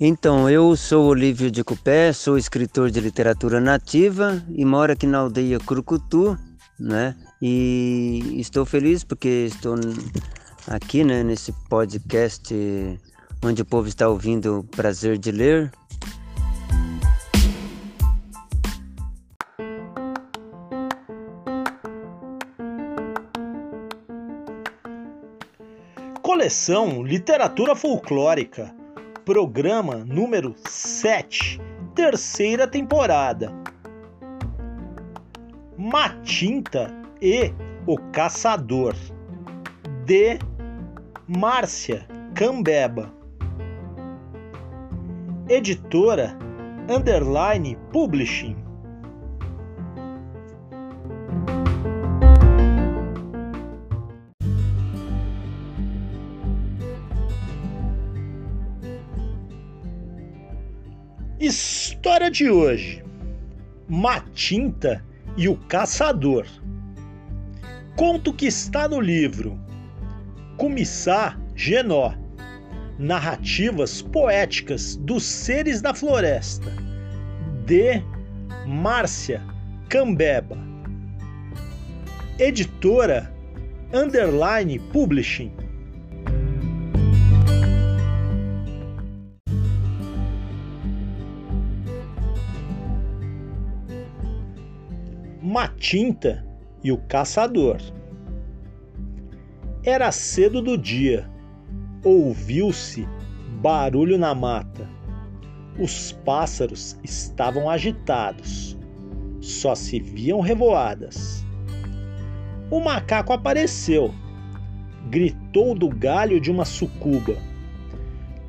Então, eu sou Olívio de Cupé, sou escritor de literatura nativa e moro aqui na aldeia Crucutu, né? E estou feliz porque estou aqui, né, nesse podcast onde o povo está ouvindo o prazer de ler. Coleção Literatura Folclórica programa número 7, terceira temporada. Matinta e o Caçador, de Márcia Cambeba. Editora Underline Publishing. História de hoje: Matinta e o Caçador. Conto que está no livro Comissá Genó. Narrativas poéticas dos seres da floresta. De Márcia Cambeba. Editora Underline Publishing. Matinta e o Caçador. Era cedo do dia. Ouviu-se barulho na mata. Os pássaros estavam agitados. Só se viam revoadas. O macaco apareceu. Gritou do galho de uma sucuba.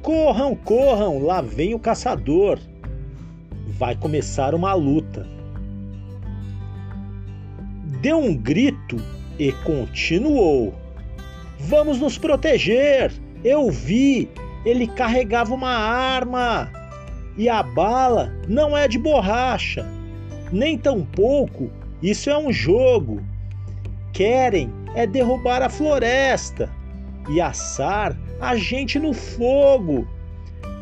Corram, corram, lá vem o caçador. Vai começar uma luta deu um grito e continuou: Vamos nos proteger! Eu vi! Ele carregava uma arma! E a bala não é de borracha, nem tampouco isso é um jogo. Querem é derrubar a floresta e assar a gente no fogo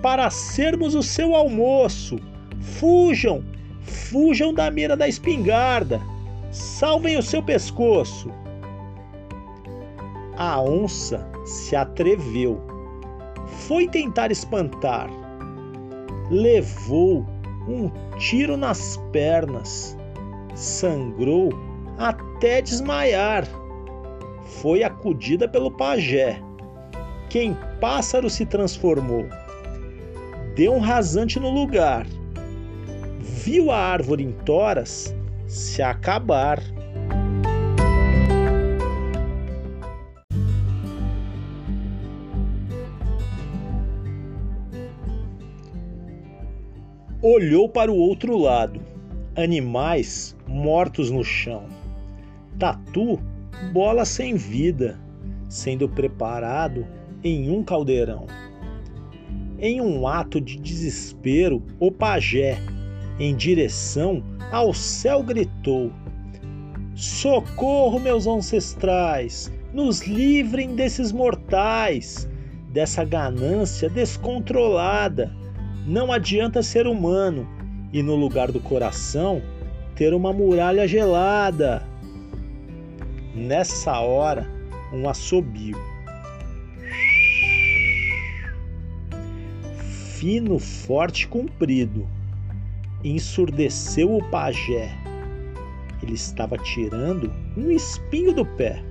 para sermos o seu almoço. Fujam, fujam da mira da espingarda Salvem o seu pescoço! A onça se atreveu. Foi tentar espantar. Levou um tiro nas pernas. Sangrou até desmaiar. Foi acudida pelo pajé. Quem pássaro se transformou. Deu um rasante no lugar. Viu a árvore em toras se acabar. Olhou para o outro lado. Animais mortos no chão. Tatu, bola sem vida, sendo preparado em um caldeirão. Em um ato de desespero, o pajé, em direção ao céu gritou: Socorro, meus ancestrais! Nos livrem desses mortais, dessa ganância descontrolada. Não adianta ser humano e no lugar do coração ter uma muralha gelada. Nessa hora, um assobio. Fino, forte comprido. Ensurdeceu o pajé. Ele estava tirando um espinho do pé.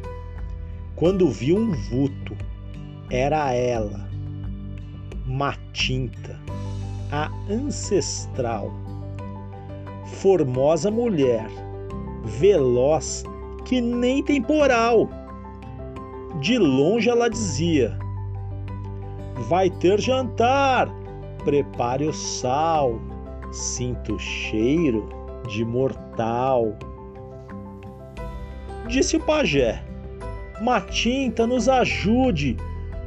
Quando viu um vulto, era ela, Matinta, a ancestral. Formosa mulher, veloz que nem temporal. De longe ela dizia: Vai ter jantar, prepare o sal, sinto cheiro de mortal. Disse o pajé: Matinta, nos ajude,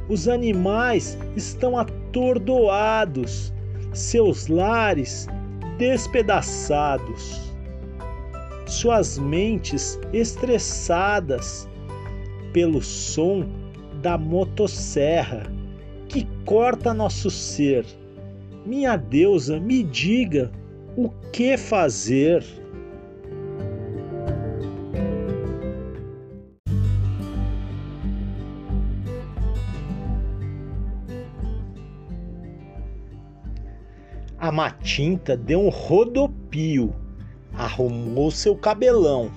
os animais estão atordoados, seus lares despedaçados suas mentes estressadas pelo som da motosserra que corta nosso ser. Minha deusa, me diga o que fazer. A Matinta deu um rodopio arrumou seu cabelão,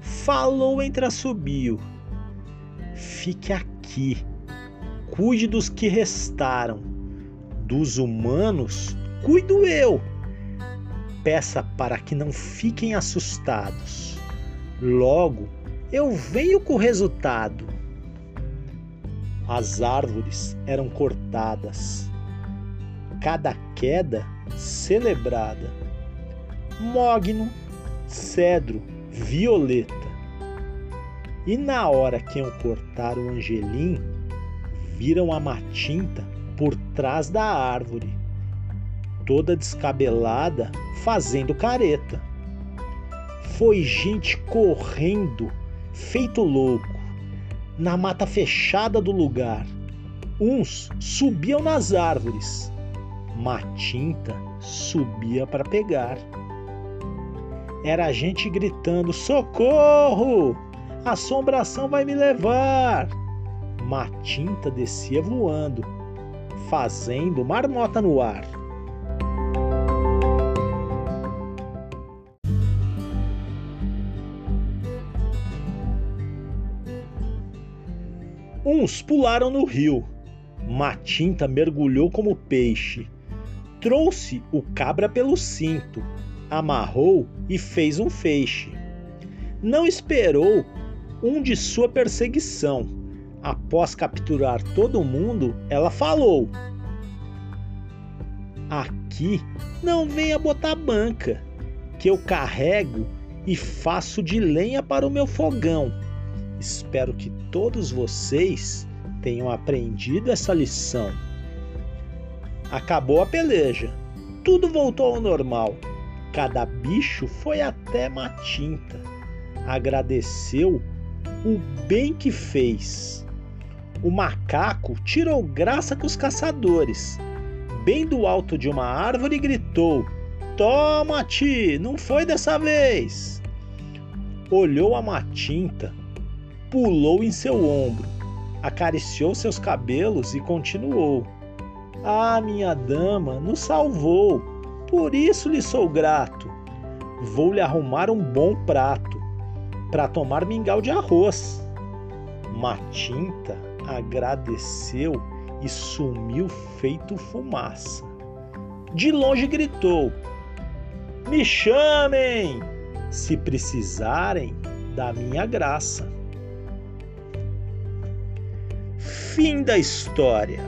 falou entre assobio: Fique aqui, cuide dos que restaram, dos humanos, cuido eu. Peça para que não fiquem assustados. Logo eu venho com o resultado. As árvores eram cortadas, cada queda celebrada mogno, cedro, violeta. E na hora que iam cortar o angelim, viram a matinta por trás da árvore, toda descabelada, fazendo careta. Foi gente correndo, feito louco, na mata fechada do lugar. Uns subiam nas árvores, Matinta subia para pegar. Era gente gritando: Socorro! Assombração vai me levar! Matinta descia voando, fazendo marmota no ar. Uns pularam no rio. Matinta mergulhou como peixe. Trouxe o cabra pelo cinto amarrou e fez um feixe. Não esperou um de sua perseguição. Após capturar todo mundo, ela falou: Aqui não venha botar banca, que eu carrego e faço de lenha para o meu fogão. Espero que todos vocês tenham aprendido essa lição. Acabou a peleja. Tudo voltou ao normal. Cada bicho foi até Matinta, agradeceu o bem que fez. O macaco tirou graça com os caçadores. Bem do alto de uma árvore gritou: Toma-te, não foi dessa vez. Olhou a Matinta, pulou em seu ombro, acariciou seus cabelos e continuou: Ah, minha dama, nos salvou por isso lhe sou grato. Vou lhe arrumar um bom prato para tomar mingau de arroz. Matinta agradeceu e sumiu feito fumaça. De longe gritou: Me chamem, se precisarem da minha graça. Fim da história.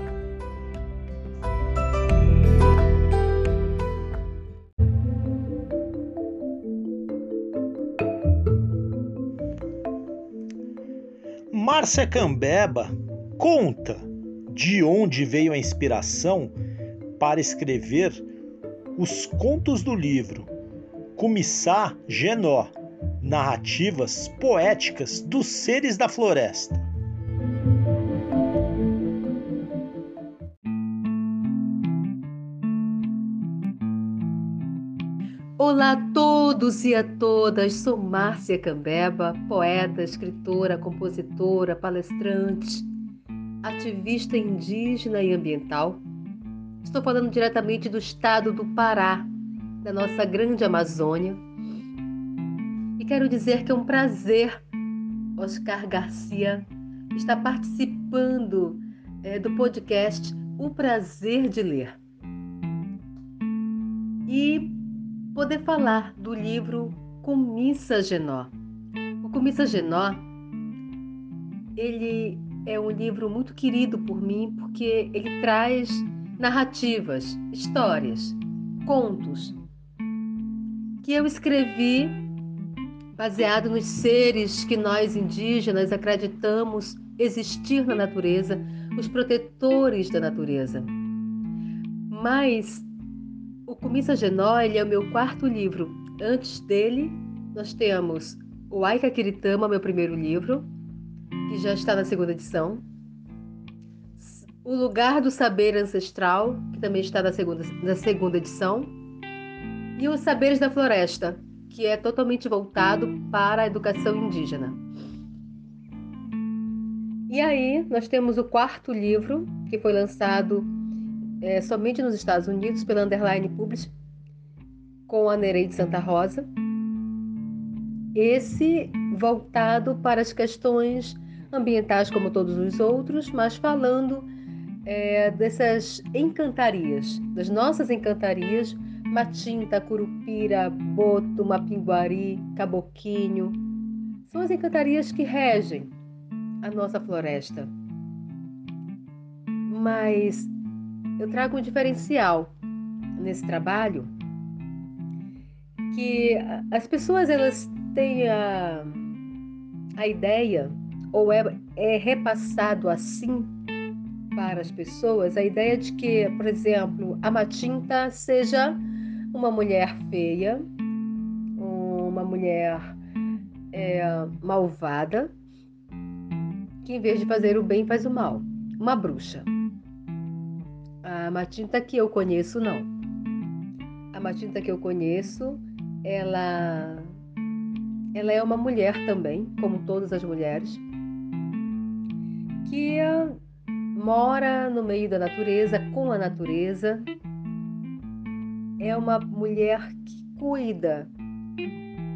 Márcia Cambeba conta de onde veio a inspiração para escrever os contos do livro Comissá Genó Narrativas Poéticas dos Seres da Floresta. Olá a todos e a todas, sou Márcia Cambeba, poeta, escritora, compositora, palestrante, ativista indígena e ambiental. Estou falando diretamente do estado do Pará, da nossa grande Amazônia. E quero dizer que é um prazer, Oscar Garcia, estar participando é, do podcast O Prazer de Ler. E poder falar do livro Comissa Genó. O Comissa Genó, ele é um livro muito querido por mim porque ele traz narrativas, histórias, contos que eu escrevi baseado nos seres que nós indígenas acreditamos existir na natureza, os protetores da natureza. Mas o Comissa Genó ele é o meu quarto livro. Antes dele, nós temos o Aika Kiritama, meu primeiro livro, que já está na segunda edição. O Lugar do Saber Ancestral, que também está na segunda, na segunda edição. E Os Saberes da Floresta, que é totalmente voltado para a educação indígena. E aí, nós temos o quarto livro, que foi lançado é, somente nos Estados Unidos pela Underline Publish, com a Nereide Santa Rosa. Esse voltado para as questões ambientais, como todos os outros, mas falando é, dessas encantarias, das nossas encantarias, Matinta, Curupira, Boto, Mapinguari, Caboquinho. São as encantarias que regem a nossa floresta. Mas eu trago um diferencial nesse trabalho que as pessoas elas têm a, a ideia ou é, é repassado assim para as pessoas a ideia de que, por exemplo, a Matinta seja uma mulher feia, uma mulher é, malvada, que em vez de fazer o bem faz o mal, uma bruxa. A Matinta que eu conheço, não. A Matinta que eu conheço, ela, ela é uma mulher também, como todas as mulheres, que mora no meio da natureza, com a natureza. É uma mulher que cuida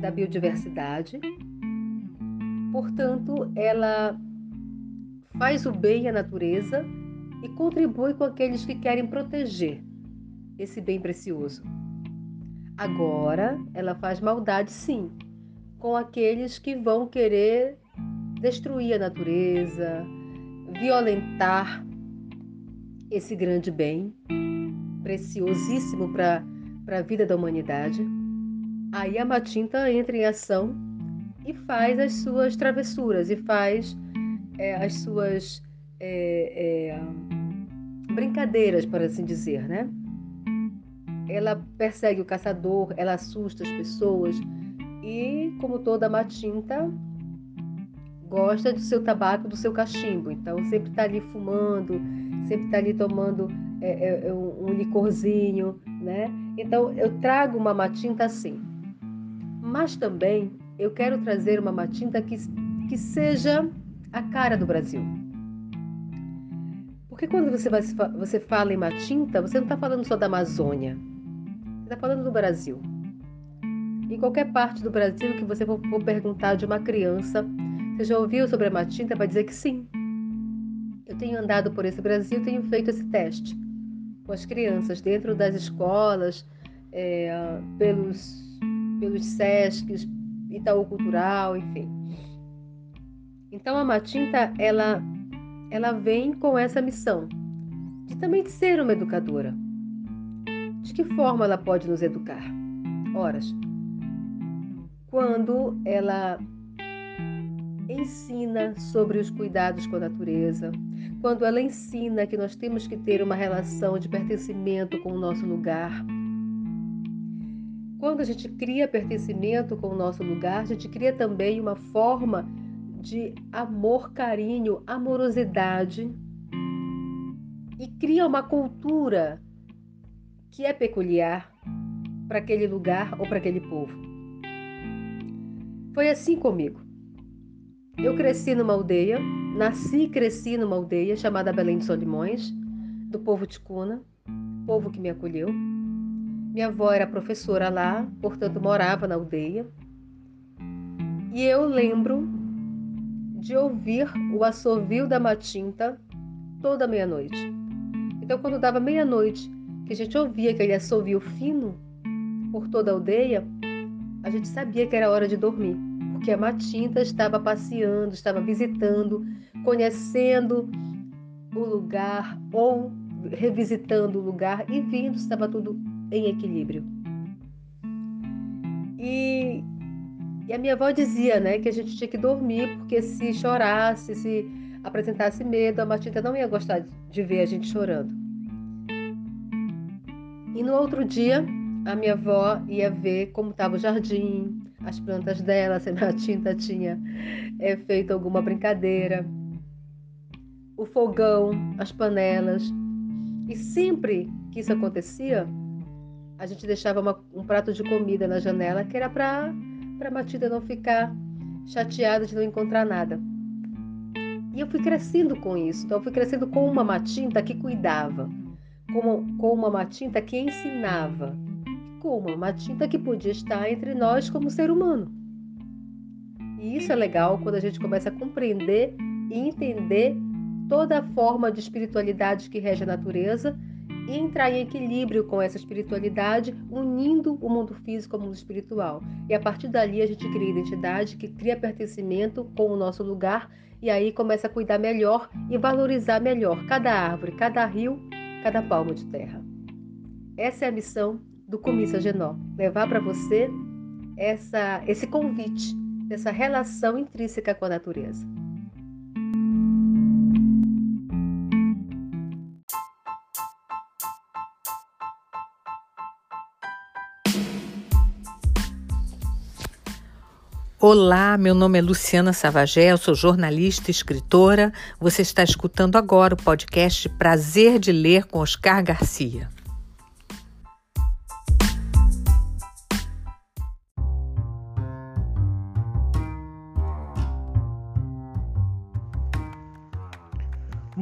da biodiversidade. Portanto, ela faz o bem à natureza e contribui com aqueles que querem proteger esse bem precioso. Agora, ela faz maldade, sim, com aqueles que vão querer destruir a natureza, violentar esse grande bem, preciosíssimo para a vida da humanidade. Aí a Matinta entra em ação e faz as suas travessuras e faz é, as suas é, é, brincadeiras, por assim dizer, né? Ela persegue o caçador, ela assusta as pessoas e, como toda matinta, gosta do seu tabaco, do seu cachimbo. Então, sempre está ali fumando, sempre está ali tomando é, é, é, um, licorzinho, né? Então, eu trago uma matinta assim. Mas também eu quero trazer uma matinta que, que seja a cara do Brasil. Porque quando você, vai, você fala em Matinta, você não está falando só da Amazônia. Você está falando do Brasil. Em qualquer parte do Brasil que você for, perguntar de uma criança, você já ouviu sobre a Matinta? Vai dizer que sim. Eu tenho andado por esse Brasil, tenho feito esse teste com as crianças dentro das escolas, é, pelos, pelos SESCs, Itaú Cultural, enfim. Então a Matinta, ela ela vem com essa missão de também ser uma educadora. De que forma ela pode nos educar? Horas. Quando ela ensina sobre os cuidados com a natureza, quando ela ensina que nós temos que ter uma relação de pertencimento com o nosso lugar. Quando a gente cria pertencimento com o nosso lugar, a gente cria também uma forma de amor, carinho, amorosidade e cria uma cultura que é peculiar para aquele lugar ou para aquele povo. Foi assim comigo. Eu cresci numa aldeia, nasci e cresci numa aldeia chamada Belém de Solimões, do povo Ticuna, povo que me acolheu. Minha avó era professora lá, portanto morava na aldeia. E eu lembro de ouvir o assovio da matinta toda meia-noite. Então, quando dava meia-noite, que a gente ouvia aquele assovio fino por toda a aldeia, a gente sabia que era hora de dormir, porque a matinta estava passeando, estava visitando, conhecendo o lugar ou revisitando o lugar e vindo, estava tudo em equilíbrio. E, e, a minha avó dizia, né, que a gente tinha que dormir, porque se chorasse, se apresentasse medo, a Matilda não ia gostar de ver a gente chorando. E no outro dia, a minha avó ia ver como estava o jardim, as plantas dela, se a Matilda tinha é, feito alguma brincadeira, o fogão, as panelas. E sempre que isso acontecia, a gente deixava uma, um prato de comida na janela, que era para a Matilda não ficar chateada de não encontrar nada. E eu fui crescendo com isso. Então, eu fui crescendo com uma matinta que cuidava, com, com uma matinta que ensinava, com uma matinta que podia estar entre nós como ser humano. E isso é legal quando a gente começa a compreender e entender toda a forma de espiritualidade que rege a natureza e entrar em equilíbrio com essa espiritualidade, unindo o mundo físico ao mundo espiritual. E a partir dali a gente cria identidade, que cria pertencimento com o nosso lugar e aí começa a cuidar melhor e valorizar melhor cada árvore, cada rio, cada palmo de terra. Essa é a missão do Comissa Genó, levar para você essa, esse convite, essa relação intrínseca com a natureza. Olá, meu nome é Luciana Savagé, eu sou jornalista e escritora. Você está escutando agora o podcast Prazer de Ler com Oscar Garcia.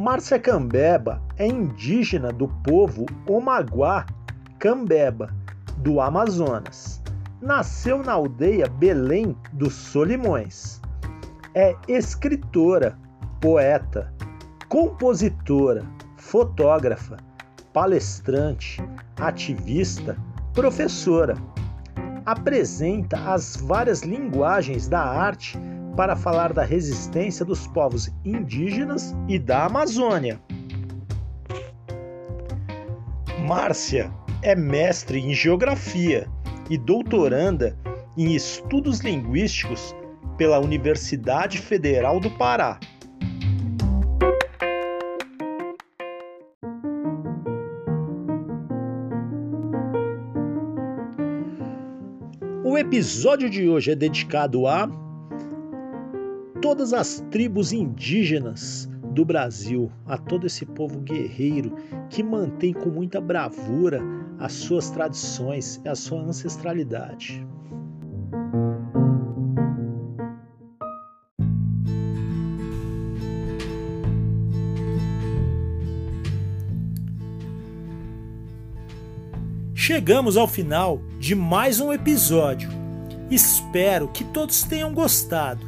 Márcia Cambeba é indígena do povo Omaguá Cambeba, do Amazonas nasceu na aldeia Belém dos Solimões. É escritora, poeta, compositora, fotógrafa, palestrante, ativista, professora. Apresenta as várias linguagens da arte para falar da resistência dos povos indígenas e da Amazônia. Márcia é mestre em geografia e doutoranda em Estudos Linguísticos pela Universidade Federal do Pará. O episódio de hoje é dedicado a todas as tribos indígenas do Brasil, a todo esse povo guerreiro que mantém com muita bravura as suas tradições e a sua ancestralidade. Chegamos ao final de mais um episódio. Espero que todos tenham gostado.